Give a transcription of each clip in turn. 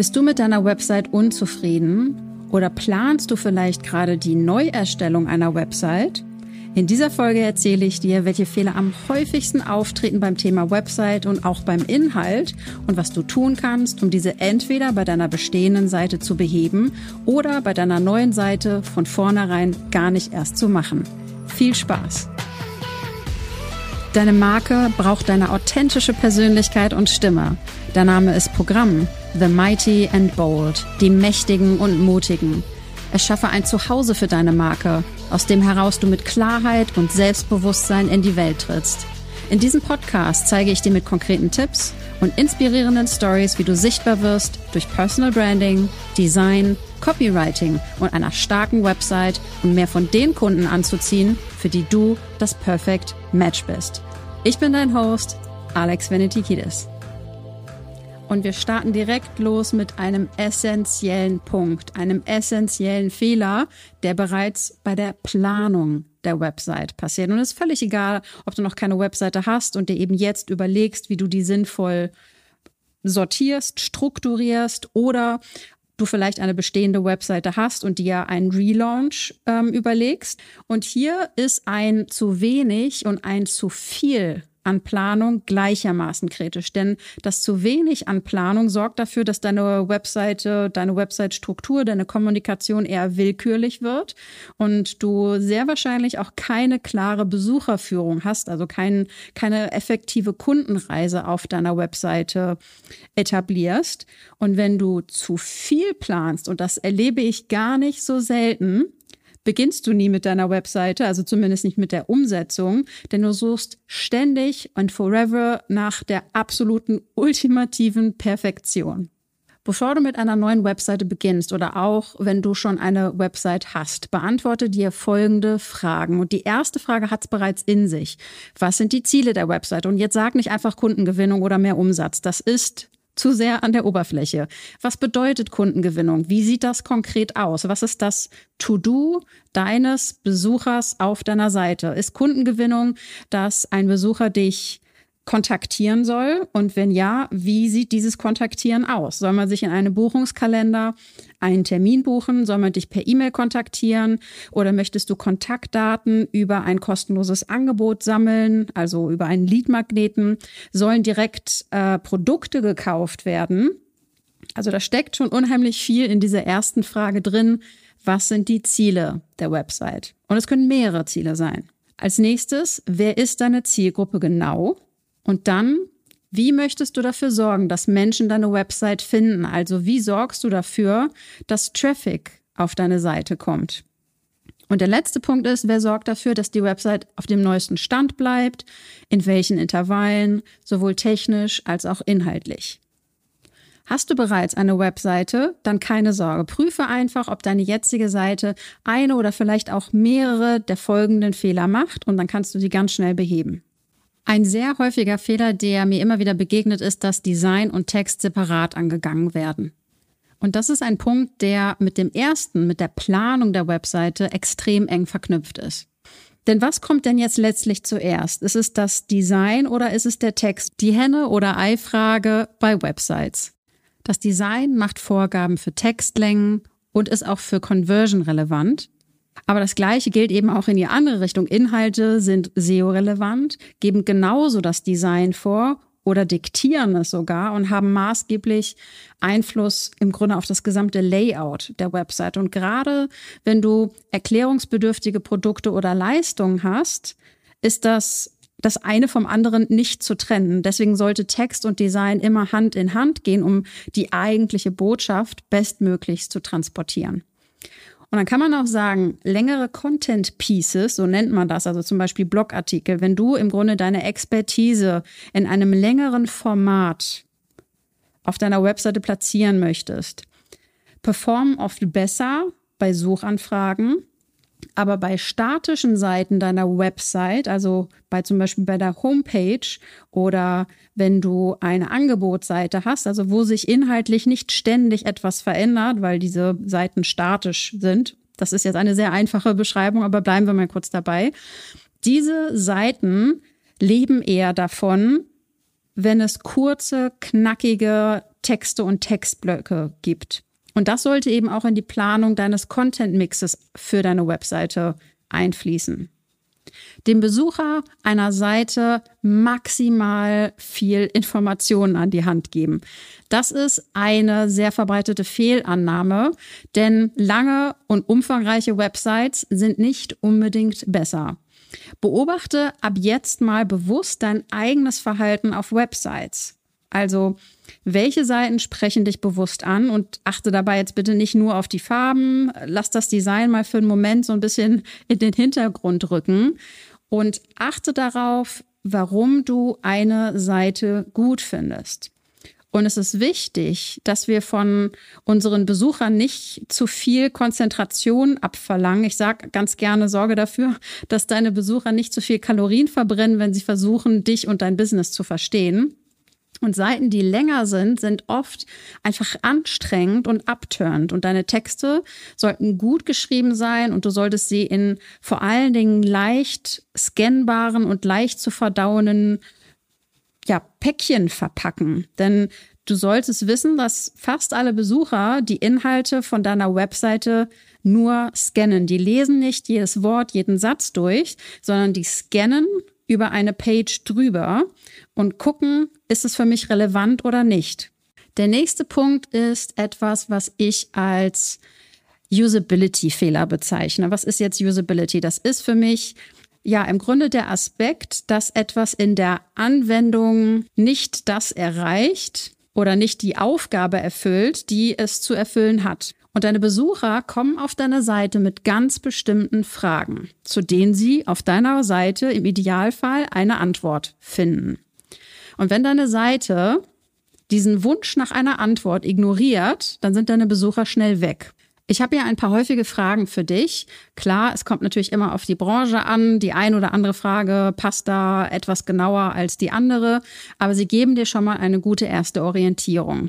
Bist du mit deiner Website unzufrieden oder planst du vielleicht gerade die Neuerstellung einer Website? In dieser Folge erzähle ich dir, welche Fehler am häufigsten auftreten beim Thema Website und auch beim Inhalt und was du tun kannst, um diese entweder bei deiner bestehenden Seite zu beheben oder bei deiner neuen Seite von vornherein gar nicht erst zu machen. Viel Spaß! Deine Marke braucht deine authentische Persönlichkeit und Stimme. Der Name ist Programm. The Mighty and Bold. Die Mächtigen und Mutigen. Erschaffe ein Zuhause für deine Marke, aus dem heraus du mit Klarheit und Selbstbewusstsein in die Welt trittst. In diesem Podcast zeige ich dir mit konkreten Tipps und inspirierenden Stories, wie du sichtbar wirst durch Personal Branding, Design, Copywriting und einer starken Website und mehr von den Kunden anzuziehen, für die du das Perfect Match bist. Ich bin dein Host, Alex Venetikidis. Und wir starten direkt los mit einem essentiellen Punkt, einem essentiellen Fehler, der bereits bei der Planung der Website passiert. Und es ist völlig egal, ob du noch keine Webseite hast und dir eben jetzt überlegst, wie du die sinnvoll sortierst, strukturierst oder du vielleicht eine bestehende Webseite hast und dir einen Relaunch ähm, überlegst. Und hier ist ein zu wenig und ein zu viel an Planung gleichermaßen kritisch. Denn das zu wenig an Planung sorgt dafür, dass deine Webseite, deine Website-Struktur, deine Kommunikation eher willkürlich wird und du sehr wahrscheinlich auch keine klare Besucherführung hast, also kein, keine effektive Kundenreise auf deiner Webseite etablierst. Und wenn du zu viel planst, und das erlebe ich gar nicht so selten, beginnst du nie mit deiner Webseite, also zumindest nicht mit der Umsetzung, denn du suchst ständig und forever nach der absoluten ultimativen Perfektion. Bevor du mit einer neuen Webseite beginnst oder auch wenn du schon eine Website hast, beantworte dir folgende Fragen. Und die erste Frage hat es bereits in sich. Was sind die Ziele der Website? Und jetzt sag nicht einfach Kundengewinnung oder mehr Umsatz. Das ist zu sehr an der Oberfläche. Was bedeutet Kundengewinnung? Wie sieht das konkret aus? Was ist das To-Do deines Besuchers auf deiner Seite? Ist Kundengewinnung, dass ein Besucher dich kontaktieren soll? Und wenn ja, wie sieht dieses Kontaktieren aus? Soll man sich in einem Buchungskalender einen Termin buchen? Soll man dich per E-Mail kontaktieren? Oder möchtest du Kontaktdaten über ein kostenloses Angebot sammeln, also über einen Leadmagneten? Sollen direkt äh, Produkte gekauft werden? Also da steckt schon unheimlich viel in dieser ersten Frage drin. Was sind die Ziele der Website? Und es können mehrere Ziele sein. Als nächstes, wer ist deine Zielgruppe genau? Und dann, wie möchtest du dafür sorgen, dass Menschen deine Website finden? Also wie sorgst du dafür, dass Traffic auf deine Seite kommt? Und der letzte Punkt ist, wer sorgt dafür, dass die Website auf dem neuesten Stand bleibt, in welchen Intervallen, sowohl technisch als auch inhaltlich. Hast du bereits eine Webseite, dann keine Sorge. Prüfe einfach, ob deine jetzige Seite eine oder vielleicht auch mehrere der folgenden Fehler macht und dann kannst du sie ganz schnell beheben. Ein sehr häufiger Fehler, der mir immer wieder begegnet, ist, dass Design und Text separat angegangen werden. Und das ist ein Punkt, der mit dem ersten, mit der Planung der Webseite extrem eng verknüpft ist. Denn was kommt denn jetzt letztlich zuerst? Ist es das Design oder ist es der Text? Die Henne- oder Ei-Frage bei Websites. Das Design macht Vorgaben für Textlängen und ist auch für Conversion relevant. Aber das Gleiche gilt eben auch in die andere Richtung. Inhalte sind SEO-relevant, geben genauso das Design vor oder diktieren es sogar und haben maßgeblich Einfluss im Grunde auf das gesamte Layout der Website. Und gerade wenn du erklärungsbedürftige Produkte oder Leistungen hast, ist das das eine vom anderen nicht zu trennen. Deswegen sollte Text und Design immer Hand in Hand gehen, um die eigentliche Botschaft bestmöglichst zu transportieren. Und dann kann man auch sagen, längere Content Pieces, so nennt man das, also zum Beispiel Blogartikel, wenn du im Grunde deine Expertise in einem längeren Format auf deiner Webseite platzieren möchtest, performen oft besser bei Suchanfragen aber bei statischen Seiten deiner Website, also bei zum Beispiel bei der Homepage oder wenn du eine Angebotsseite hast, also wo sich inhaltlich nicht ständig etwas verändert, weil diese Seiten statisch sind. Das ist jetzt eine sehr einfache Beschreibung, aber bleiben wir mal kurz dabei. Diese Seiten leben eher davon, wenn es kurze, knackige Texte und Textblöcke gibt. Und das sollte eben auch in die Planung deines Content-Mixes für deine Webseite einfließen. Dem Besucher einer Seite maximal viel Informationen an die Hand geben. Das ist eine sehr verbreitete Fehlannahme, denn lange und umfangreiche Websites sind nicht unbedingt besser. Beobachte ab jetzt mal bewusst dein eigenes Verhalten auf Websites. Also, welche Seiten sprechen dich bewusst an und achte dabei jetzt bitte nicht nur auf die Farben, lass das Design mal für einen Moment so ein bisschen in den Hintergrund rücken und achte darauf, warum du eine Seite gut findest. Und es ist wichtig, dass wir von unseren Besuchern nicht zu viel Konzentration abverlangen. Ich sage ganz gerne, sorge dafür, dass deine Besucher nicht zu viel Kalorien verbrennen, wenn sie versuchen, dich und dein Business zu verstehen. Und Seiten, die länger sind, sind oft einfach anstrengend und abtörend. Und deine Texte sollten gut geschrieben sein und du solltest sie in vor allen Dingen leicht scannbaren und leicht zu verdauenden ja, Päckchen verpacken. Denn du solltest wissen, dass fast alle Besucher die Inhalte von deiner Webseite nur scannen. Die lesen nicht jedes Wort, jeden Satz durch, sondern die scannen über eine Page drüber und gucken, ist es für mich relevant oder nicht. Der nächste Punkt ist etwas, was ich als Usability-Fehler bezeichne. Was ist jetzt Usability? Das ist für mich ja im Grunde der Aspekt, dass etwas in der Anwendung nicht das erreicht oder nicht die Aufgabe erfüllt, die es zu erfüllen hat. Und deine Besucher kommen auf deine Seite mit ganz bestimmten Fragen, zu denen sie auf deiner Seite im Idealfall eine Antwort finden. Und wenn deine Seite diesen Wunsch nach einer Antwort ignoriert, dann sind deine Besucher schnell weg. Ich habe hier ein paar häufige Fragen für dich. Klar, es kommt natürlich immer auf die Branche an. Die ein oder andere Frage passt da etwas genauer als die andere, aber sie geben dir schon mal eine gute erste Orientierung.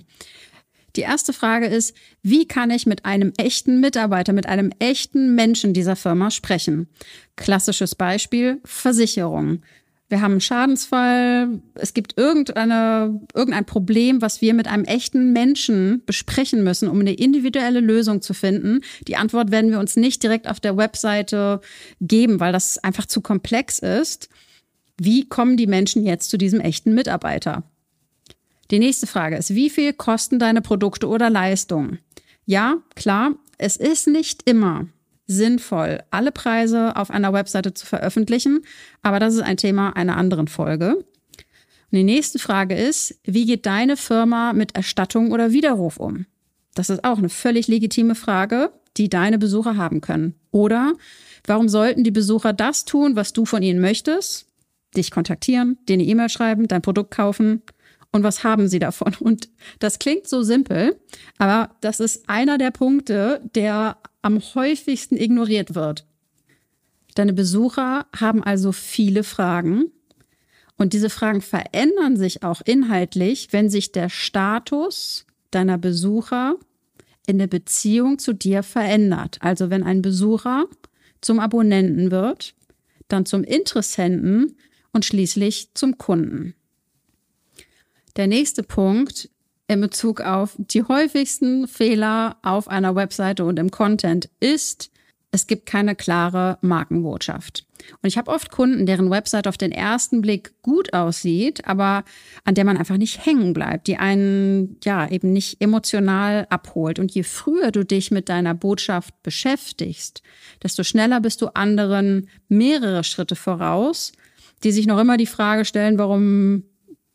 Die erste Frage ist, wie kann ich mit einem echten Mitarbeiter, mit einem echten Menschen dieser Firma sprechen? Klassisches Beispiel, Versicherung. Wir haben einen Schadensfall, es gibt irgendeine, irgendein Problem, was wir mit einem echten Menschen besprechen müssen, um eine individuelle Lösung zu finden. Die Antwort werden wir uns nicht direkt auf der Webseite geben, weil das einfach zu komplex ist. Wie kommen die Menschen jetzt zu diesem echten Mitarbeiter? Die nächste Frage ist, wie viel kosten deine Produkte oder Leistungen? Ja, klar, es ist nicht immer sinnvoll, alle Preise auf einer Webseite zu veröffentlichen, aber das ist ein Thema einer anderen Folge. Und die nächste Frage ist, wie geht deine Firma mit Erstattung oder Widerruf um? Das ist auch eine völlig legitime Frage, die deine Besucher haben können. Oder warum sollten die Besucher das tun, was du von ihnen möchtest? Dich kontaktieren, dir eine E-Mail schreiben, dein Produkt kaufen und was haben sie davon? Und das klingt so simpel, aber das ist einer der Punkte, der am häufigsten ignoriert wird. Deine Besucher haben also viele Fragen und diese Fragen verändern sich auch inhaltlich, wenn sich der Status deiner Besucher in der Beziehung zu dir verändert. Also wenn ein Besucher zum Abonnenten wird, dann zum Interessenten und schließlich zum Kunden. Der nächste Punkt in Bezug auf die häufigsten Fehler auf einer Webseite und im Content ist, es gibt keine klare Markenbotschaft. Und ich habe oft Kunden, deren Website auf den ersten Blick gut aussieht, aber an der man einfach nicht hängen bleibt, die einen ja eben nicht emotional abholt. Und je früher du dich mit deiner Botschaft beschäftigst, desto schneller bist du anderen mehrere Schritte voraus, die sich noch immer die Frage stellen, warum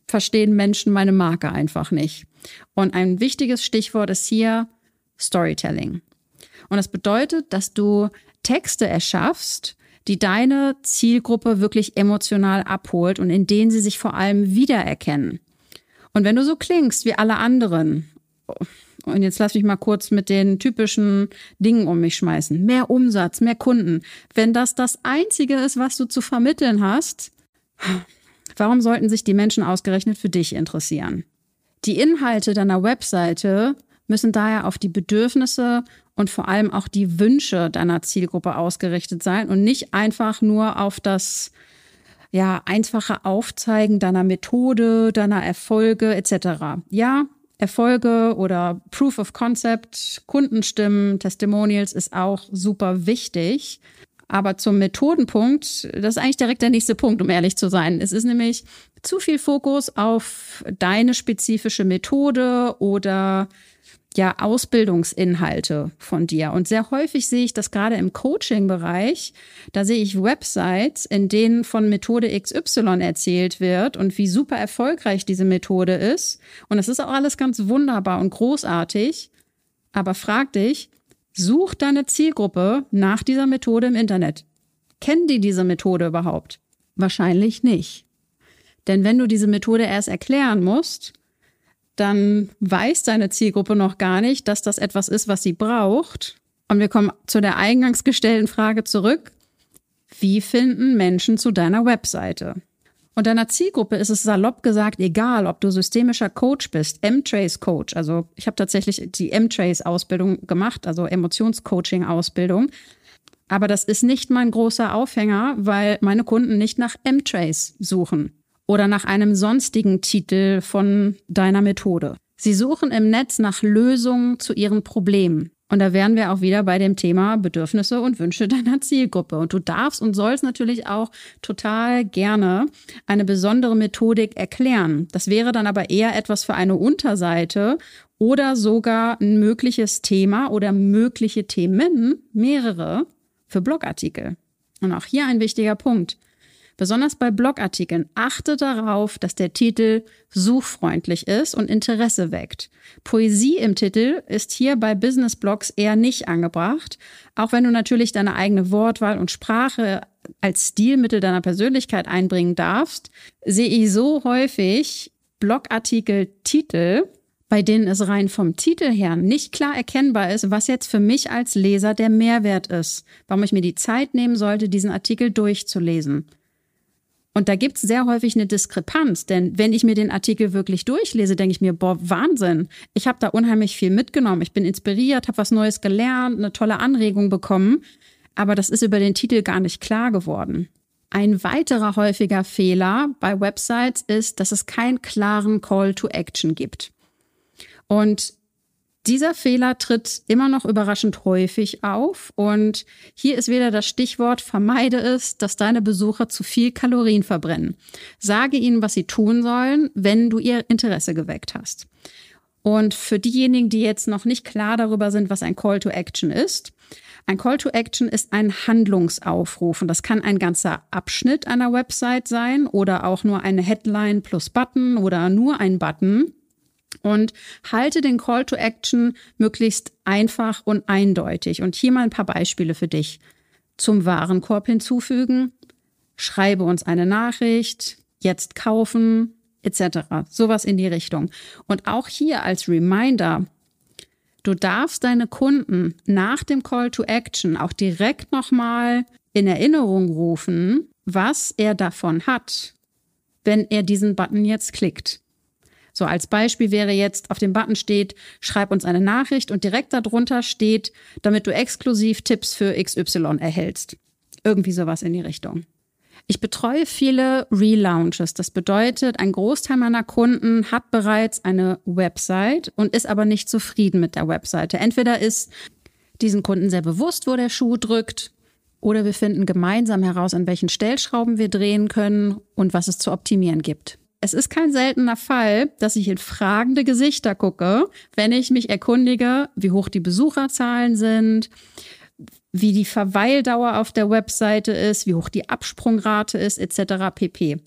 verstehen Menschen meine Marke einfach nicht. Und ein wichtiges Stichwort ist hier Storytelling. Und das bedeutet, dass du Texte erschaffst, die deine Zielgruppe wirklich emotional abholt und in denen sie sich vor allem wiedererkennen. Und wenn du so klingst wie alle anderen, und jetzt lass mich mal kurz mit den typischen Dingen um mich schmeißen. Mehr Umsatz, mehr Kunden. Wenn das das Einzige ist, was du zu vermitteln hast, Warum sollten sich die Menschen ausgerechnet für dich interessieren? Die Inhalte deiner Webseite müssen daher auf die Bedürfnisse und vor allem auch die Wünsche deiner Zielgruppe ausgerichtet sein und nicht einfach nur auf das ja, einfache Aufzeigen deiner Methode, deiner Erfolge etc. Ja, Erfolge oder Proof of Concept, Kundenstimmen, Testimonials ist auch super wichtig. Aber zum Methodenpunkt, das ist eigentlich direkt der nächste Punkt, um ehrlich zu sein. Es ist nämlich zu viel Fokus auf deine spezifische Methode oder ja Ausbildungsinhalte von dir. Und sehr häufig sehe ich das gerade im Coaching-Bereich. Da sehe ich Websites, in denen von Methode XY erzählt wird und wie super erfolgreich diese Methode ist. Und das ist auch alles ganz wunderbar und großartig. Aber frag dich, such deine Zielgruppe nach dieser Methode im Internet. Kennen die diese Methode überhaupt? Wahrscheinlich nicht. Denn wenn du diese Methode erst erklären musst, dann weiß deine Zielgruppe noch gar nicht, dass das etwas ist, was sie braucht. Und wir kommen zu der eingangs gestellten Frage zurück. Wie finden Menschen zu deiner Webseite? Und deiner Zielgruppe ist es salopp gesagt egal, ob du systemischer Coach bist, M-Trace Coach. Also ich habe tatsächlich die M-Trace Ausbildung gemacht, also Emotionscoaching Ausbildung. Aber das ist nicht mein großer Aufhänger, weil meine Kunden nicht nach M-Trace suchen oder nach einem sonstigen Titel von deiner Methode. Sie suchen im Netz nach Lösungen zu ihren Problemen. Und da wären wir auch wieder bei dem Thema Bedürfnisse und Wünsche deiner Zielgruppe. Und du darfst und sollst natürlich auch total gerne eine besondere Methodik erklären. Das wäre dann aber eher etwas für eine Unterseite oder sogar ein mögliches Thema oder mögliche Themen, mehrere, für Blogartikel. Und auch hier ein wichtiger Punkt. Besonders bei Blogartikeln achte darauf, dass der Titel suchfreundlich ist und Interesse weckt. Poesie im Titel ist hier bei Business Blogs eher nicht angebracht, auch wenn du natürlich deine eigene Wortwahl und Sprache als Stilmittel deiner Persönlichkeit einbringen darfst, sehe ich so häufig Blogartikel-Titel, bei denen es rein vom Titel her nicht klar erkennbar ist, was jetzt für mich als Leser der Mehrwert ist, warum ich mir die Zeit nehmen sollte, diesen Artikel durchzulesen. Und da gibt's sehr häufig eine Diskrepanz, denn wenn ich mir den Artikel wirklich durchlese, denke ich mir, boah, Wahnsinn, ich habe da unheimlich viel mitgenommen, ich bin inspiriert, habe was Neues gelernt, eine tolle Anregung bekommen, aber das ist über den Titel gar nicht klar geworden. Ein weiterer häufiger Fehler bei Websites ist, dass es keinen klaren Call to Action gibt. Und dieser Fehler tritt immer noch überraschend häufig auf und hier ist wieder das Stichwort, vermeide es, dass deine Besucher zu viel Kalorien verbrennen. Sage ihnen, was sie tun sollen, wenn du ihr Interesse geweckt hast. Und für diejenigen, die jetzt noch nicht klar darüber sind, was ein Call to Action ist, ein Call to Action ist ein Handlungsaufruf und das kann ein ganzer Abschnitt einer Website sein oder auch nur eine Headline plus Button oder nur ein Button und halte den Call to Action möglichst einfach und eindeutig. Und hier mal ein paar Beispiele für dich. Zum Warenkorb hinzufügen, schreibe uns eine Nachricht, jetzt kaufen, etc. Sowas in die Richtung. Und auch hier als Reminder, du darfst deine Kunden nach dem Call to Action auch direkt nochmal in Erinnerung rufen, was er davon hat, wenn er diesen Button jetzt klickt. So als Beispiel wäre jetzt auf dem Button steht, schreib uns eine Nachricht und direkt darunter steht, damit du exklusiv Tipps für XY erhältst. Irgendwie sowas in die Richtung. Ich betreue viele Relaunches. Das bedeutet, ein Großteil meiner Kunden hat bereits eine Website und ist aber nicht zufrieden mit der Webseite. Entweder ist diesen Kunden sehr bewusst, wo der Schuh drückt, oder wir finden gemeinsam heraus, an welchen Stellschrauben wir drehen können und was es zu optimieren gibt. Es ist kein seltener Fall, dass ich in fragende Gesichter gucke, wenn ich mich erkundige, wie hoch die Besucherzahlen sind, wie die Verweildauer auf der Webseite ist, wie hoch die Absprungrate ist, etc. pp.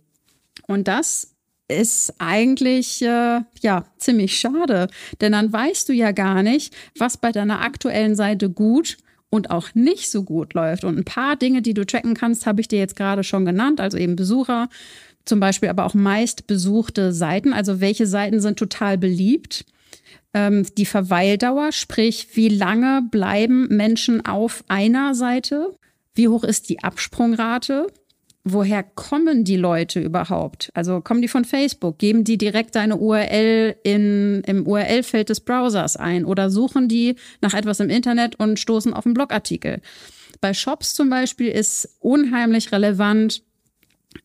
Und das ist eigentlich äh, ja ziemlich schade, denn dann weißt du ja gar nicht, was bei deiner aktuellen Seite gut und auch nicht so gut läuft. Und ein paar Dinge, die du checken kannst, habe ich dir jetzt gerade schon genannt, also eben Besucher, zum Beispiel aber auch meist besuchte Seiten. Also welche Seiten sind total beliebt? Ähm, die Verweildauer, sprich, wie lange bleiben Menschen auf einer Seite? Wie hoch ist die Absprungrate? Woher kommen die Leute überhaupt? Also kommen die von Facebook? Geben die direkt deine URL in, im URL-Feld des Browsers ein oder suchen die nach etwas im Internet und stoßen auf einen Blogartikel? Bei Shops zum Beispiel ist unheimlich relevant,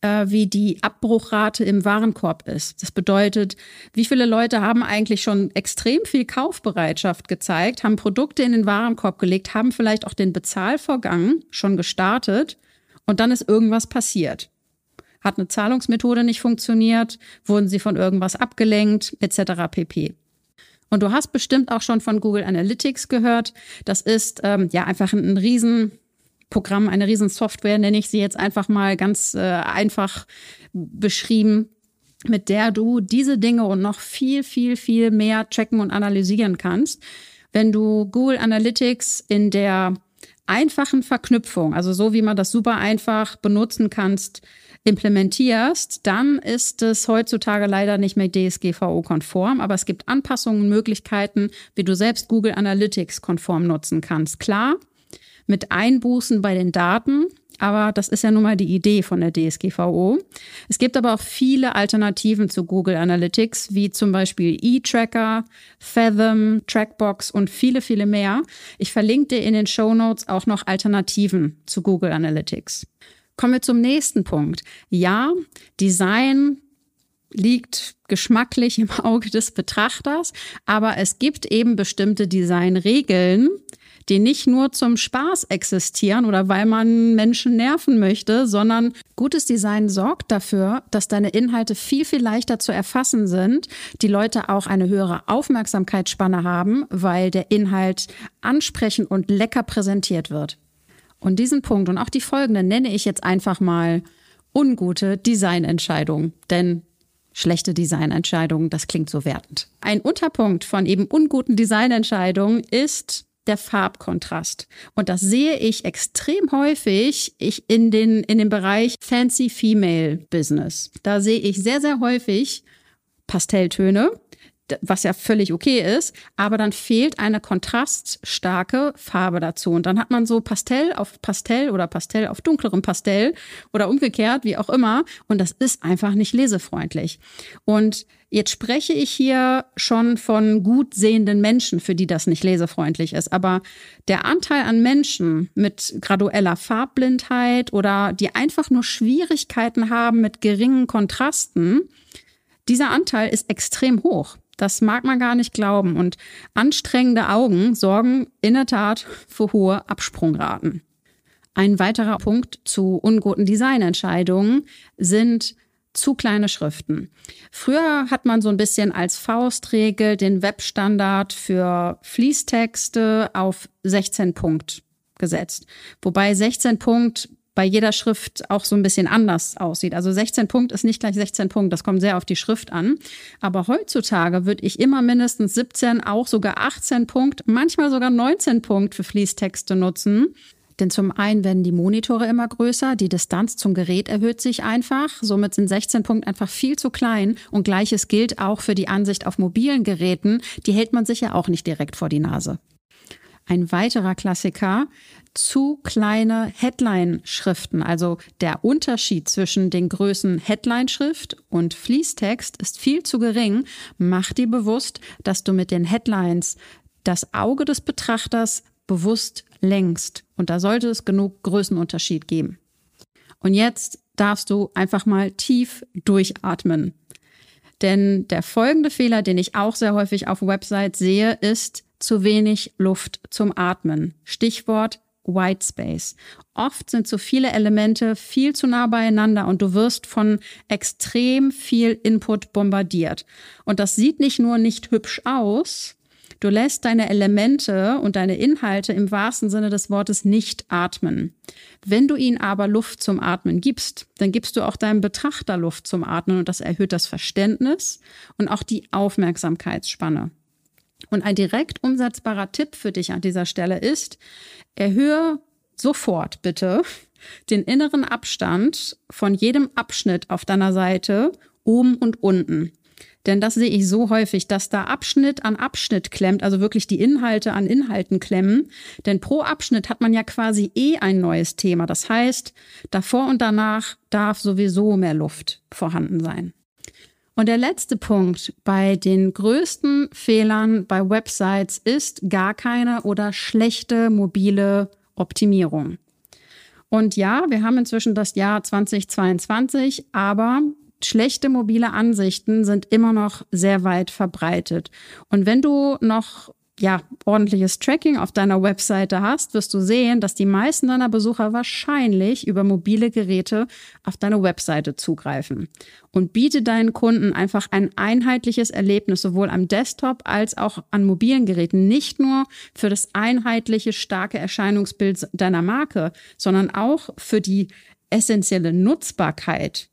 wie die Abbruchrate im Warenkorb ist. Das bedeutet, wie viele Leute haben eigentlich schon extrem viel Kaufbereitschaft gezeigt, haben Produkte in den Warenkorb gelegt, haben vielleicht auch den Bezahlvorgang schon gestartet und dann ist irgendwas passiert. Hat eine Zahlungsmethode nicht funktioniert, wurden sie von irgendwas abgelenkt, etc. pp. Und du hast bestimmt auch schon von Google Analytics gehört. Das ist ähm, ja einfach ein, ein riesen Programm, eine Riesensoftware, nenne ich sie jetzt einfach mal ganz äh, einfach beschrieben, mit der du diese Dinge und noch viel, viel, viel mehr checken und analysieren kannst. Wenn du Google Analytics in der einfachen Verknüpfung, also so wie man das super einfach benutzen kannst, implementierst, dann ist es heutzutage leider nicht mehr DSGVO-konform, aber es gibt Anpassungen, Möglichkeiten, wie du selbst Google Analytics konform nutzen kannst. Klar, mit Einbußen bei den Daten. Aber das ist ja nun mal die Idee von der DSGVO. Es gibt aber auch viele Alternativen zu Google Analytics, wie zum Beispiel eTracker, Fathom, Trackbox und viele, viele mehr. Ich verlinke dir in den Show Notes auch noch Alternativen zu Google Analytics. Kommen wir zum nächsten Punkt. Ja, Design liegt geschmacklich im Auge des Betrachters, aber es gibt eben bestimmte Designregeln, die nicht nur zum Spaß existieren oder weil man Menschen nerven möchte, sondern gutes Design sorgt dafür, dass deine Inhalte viel, viel leichter zu erfassen sind, die Leute auch eine höhere Aufmerksamkeitsspanne haben, weil der Inhalt ansprechend und lecker präsentiert wird. Und diesen Punkt und auch die folgenden nenne ich jetzt einfach mal ungute Designentscheidungen. Denn schlechte Designentscheidungen, das klingt so wertend. Ein Unterpunkt von eben unguten Designentscheidungen ist der Farbkontrast. Und das sehe ich extrem häufig ich in, den, in dem Bereich Fancy Female Business. Da sehe ich sehr, sehr häufig Pastelltöne, was ja völlig okay ist, aber dann fehlt eine kontraststarke Farbe dazu. Und dann hat man so Pastell auf Pastell oder Pastell auf dunklerem Pastell oder umgekehrt, wie auch immer. Und das ist einfach nicht lesefreundlich. Und jetzt spreche ich hier schon von gut sehenden Menschen, für die das nicht lesefreundlich ist. Aber der Anteil an Menschen mit gradueller Farbblindheit oder die einfach nur Schwierigkeiten haben mit geringen Kontrasten, dieser Anteil ist extrem hoch. Das mag man gar nicht glauben. Und anstrengende Augen sorgen in der Tat für hohe Absprungraten. Ein weiterer Punkt zu unguten Designentscheidungen sind zu kleine Schriften. Früher hat man so ein bisschen als Faustregel den Webstandard für Fließtexte auf 16 Punkt gesetzt. Wobei 16 Punkt bei jeder Schrift auch so ein bisschen anders aussieht. Also 16 Punkt ist nicht gleich 16 Punkt, das kommt sehr auf die Schrift an. Aber heutzutage würde ich immer mindestens 17, auch sogar 18 Punkt, manchmal sogar 19 Punkt für Fließtexte nutzen. Denn zum einen werden die Monitore immer größer, die Distanz zum Gerät erhöht sich einfach. Somit sind 16 Punkt einfach viel zu klein. Und gleiches gilt auch für die Ansicht auf mobilen Geräten. Die hält man sich ja auch nicht direkt vor die Nase. Ein weiterer Klassiker, zu kleine Headline-Schriften. Also der Unterschied zwischen den Größen Headline-Schrift und Fließtext ist viel zu gering. Mach dir bewusst, dass du mit den Headlines das Auge des Betrachters bewusst lenkst. Und da sollte es genug Größenunterschied geben. Und jetzt darfst du einfach mal tief durchatmen. Denn der folgende Fehler, den ich auch sehr häufig auf Websites sehe, ist zu wenig Luft zum Atmen. Stichwort White Space. Oft sind so viele Elemente viel zu nah beieinander und du wirst von extrem viel Input bombardiert. Und das sieht nicht nur nicht hübsch aus, du lässt deine Elemente und deine Inhalte im wahrsten Sinne des Wortes nicht atmen. Wenn du ihnen aber Luft zum Atmen gibst, dann gibst du auch deinem Betrachter Luft zum Atmen und das erhöht das Verständnis und auch die Aufmerksamkeitsspanne. Und ein direkt umsetzbarer Tipp für dich an dieser Stelle ist, erhöhe sofort bitte den inneren Abstand von jedem Abschnitt auf deiner Seite oben und unten. Denn das sehe ich so häufig, dass da Abschnitt an Abschnitt klemmt, also wirklich die Inhalte an Inhalten klemmen. Denn pro Abschnitt hat man ja quasi eh ein neues Thema. Das heißt, davor und danach darf sowieso mehr Luft vorhanden sein. Und der letzte Punkt bei den größten Fehlern bei Websites ist gar keine oder schlechte mobile Optimierung. Und ja, wir haben inzwischen das Jahr 2022, aber schlechte mobile Ansichten sind immer noch sehr weit verbreitet. Und wenn du noch ja, ordentliches Tracking auf deiner Webseite hast, wirst du sehen, dass die meisten deiner Besucher wahrscheinlich über mobile Geräte auf deine Webseite zugreifen. Und biete deinen Kunden einfach ein einheitliches Erlebnis sowohl am Desktop als auch an mobilen Geräten. Nicht nur für das einheitliche, starke Erscheinungsbild deiner Marke, sondern auch für die essentielle Nutzbarkeit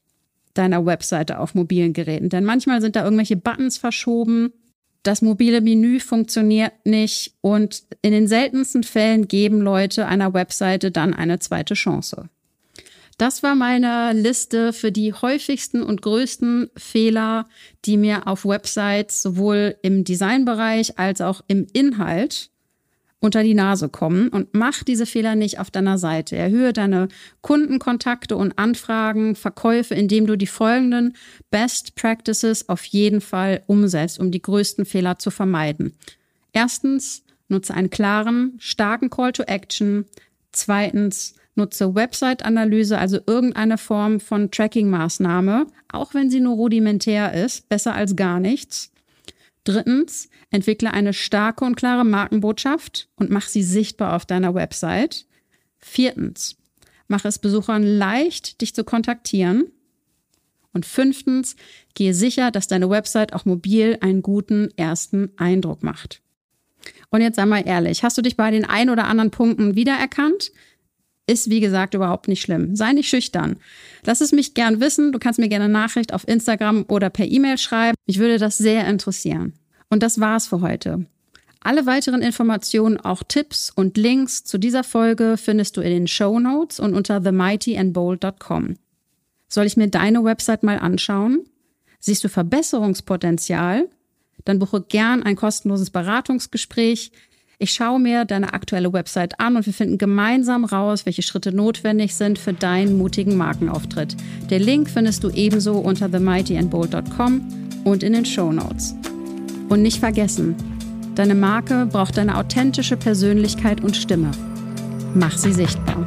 deiner Webseite auf mobilen Geräten. Denn manchmal sind da irgendwelche Buttons verschoben das mobile Menü funktioniert nicht und in den seltensten Fällen geben Leute einer Webseite dann eine zweite Chance. Das war meine Liste für die häufigsten und größten Fehler, die mir auf Websites sowohl im Designbereich als auch im Inhalt unter die Nase kommen und mach diese Fehler nicht auf deiner Seite. Erhöhe deine Kundenkontakte und Anfragen, Verkäufe, indem du die folgenden Best Practices auf jeden Fall umsetzt, um die größten Fehler zu vermeiden. Erstens, nutze einen klaren, starken Call to Action. Zweitens, nutze Website-Analyse, also irgendeine Form von Tracking-Maßnahme, auch wenn sie nur rudimentär ist, besser als gar nichts. Drittens, entwickle eine starke und klare Markenbotschaft und mach sie sichtbar auf deiner Website. Viertens, mache es Besuchern leicht, dich zu kontaktieren. Und fünftens, gehe sicher, dass deine Website auch mobil einen guten ersten Eindruck macht. Und jetzt sei mal ehrlich, hast du dich bei den ein oder anderen Punkten wiedererkannt? Ist wie gesagt überhaupt nicht schlimm. Sei nicht schüchtern. Lass es mich gern wissen. Du kannst mir gerne eine Nachricht auf Instagram oder per E-Mail schreiben. Ich würde das sehr interessieren. Und das war's für heute. Alle weiteren Informationen, auch Tipps und Links zu dieser Folge findest du in den Show Notes und unter themightyandbold.com. Soll ich mir deine Website mal anschauen? Siehst du Verbesserungspotenzial? Dann buche gern ein kostenloses Beratungsgespräch. Ich schaue mir deine aktuelle Website an und wir finden gemeinsam raus, welche Schritte notwendig sind für deinen mutigen Markenauftritt. Der Link findest du ebenso unter themightyandbold.com und in den Show Notes. Und nicht vergessen, deine Marke braucht eine authentische Persönlichkeit und Stimme. Mach sie sichtbar.